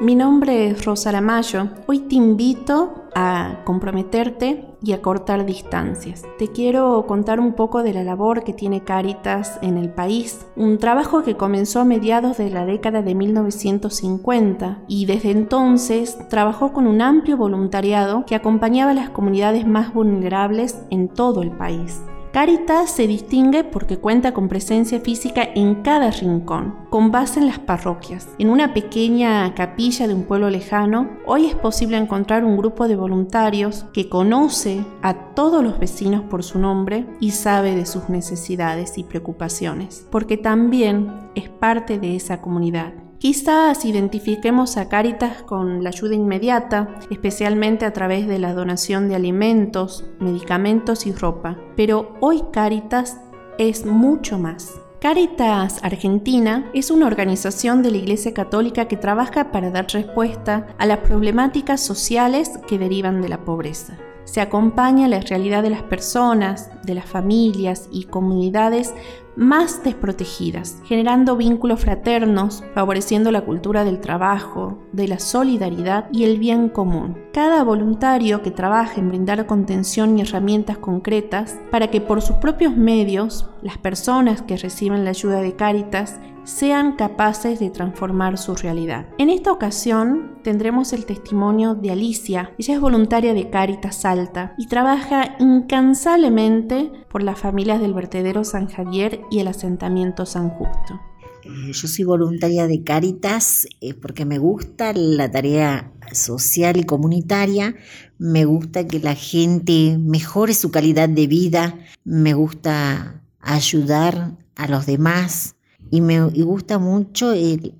Mi nombre es Rosa Aramayo. Hoy te invito a comprometerte y a cortar distancias. Te quiero contar un poco de la labor que tiene Caritas en el país, un trabajo que comenzó a mediados de la década de 1950 y desde entonces trabajó con un amplio voluntariado que acompañaba a las comunidades más vulnerables en todo el país. Caritas se distingue porque cuenta con presencia física en cada rincón, con base en las parroquias. En una pequeña capilla de un pueblo lejano, hoy es posible encontrar un grupo de voluntarios que conoce a todos los vecinos por su nombre y sabe de sus necesidades y preocupaciones, porque también es parte de esa comunidad. Quizás identifiquemos a Caritas con la ayuda inmediata, especialmente a través de la donación de alimentos, medicamentos y ropa, pero hoy Caritas es mucho más. Caritas Argentina es una organización de la Iglesia Católica que trabaja para dar respuesta a las problemáticas sociales que derivan de la pobreza se acompaña la realidad de las personas, de las familias y comunidades más desprotegidas, generando vínculos fraternos, favoreciendo la cultura del trabajo, de la solidaridad y el bien común. Cada voluntario que trabaja en brindar contención y herramientas concretas para que por sus propios medios las personas que reciben la ayuda de Cáritas sean capaces de transformar su realidad. En esta ocasión tendremos el testimonio de Alicia. Ella es voluntaria de Cáritas Salta y trabaja incansablemente por las familias del vertedero San Javier y el asentamiento San Justo. Eh, yo soy voluntaria de Cáritas eh, porque me gusta la tarea social y comunitaria, me gusta que la gente mejore su calidad de vida, me gusta ayudar a los demás, y me gusta mucho el,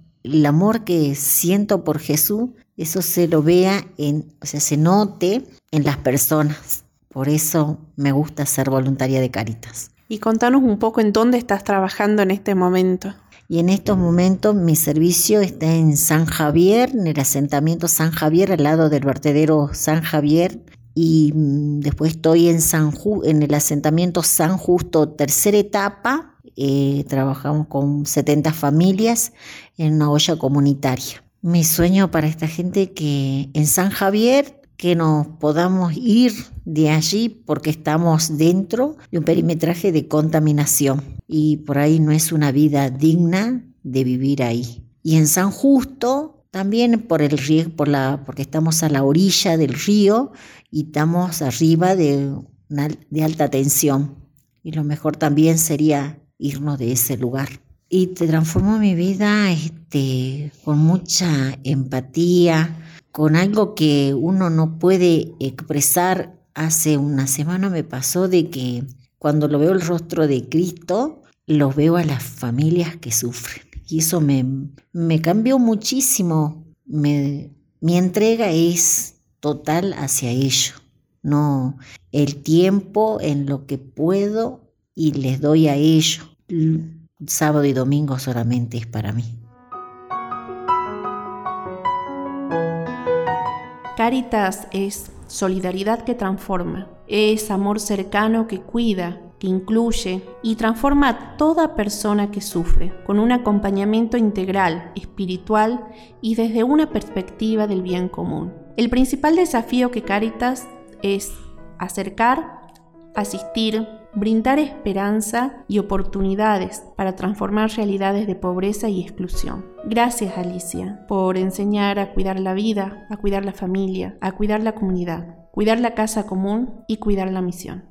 amor que siento por Jesús, eso se lo vea en, o sea, se note en las personas. Por eso me gusta ser voluntaria de Caritas. Y contanos un poco en dónde estás trabajando en este momento. Y en estos momentos mi servicio está en San Javier, en el asentamiento San Javier, al lado del vertedero San Javier. Y mm, después estoy en, San en el asentamiento San Justo, tercera etapa, eh, trabajamos con 70 familias en una olla comunitaria. Mi sueño para esta gente que en San Javier que nos podamos ir de allí porque estamos dentro de un perimetraje de contaminación y por ahí no es una vida digna de vivir ahí. Y en San Justo también por el río, por la, porque estamos a la orilla del río y estamos arriba de, de alta tensión. Y lo mejor también sería irnos de ese lugar. Y te transformó mi vida este, con mucha empatía, con algo que uno no puede expresar. Hace una semana me pasó de que cuando lo veo el rostro de Cristo, lo veo a las familias que sufren. Y eso me, me cambió muchísimo. Me, mi entrega es total hacia ello. No el tiempo en lo que puedo y les doy a ello sábado y domingo solamente es para mí. Caritas es solidaridad que transforma, es amor cercano que cuida, que incluye y transforma a toda persona que sufre, con un acompañamiento integral, espiritual y desde una perspectiva del bien común. El principal desafío que Caritas es acercar, asistir, brindar esperanza y oportunidades para transformar realidades de pobreza y exclusión. Gracias Alicia por enseñar a cuidar la vida, a cuidar la familia, a cuidar la comunidad, cuidar la casa común y cuidar la misión.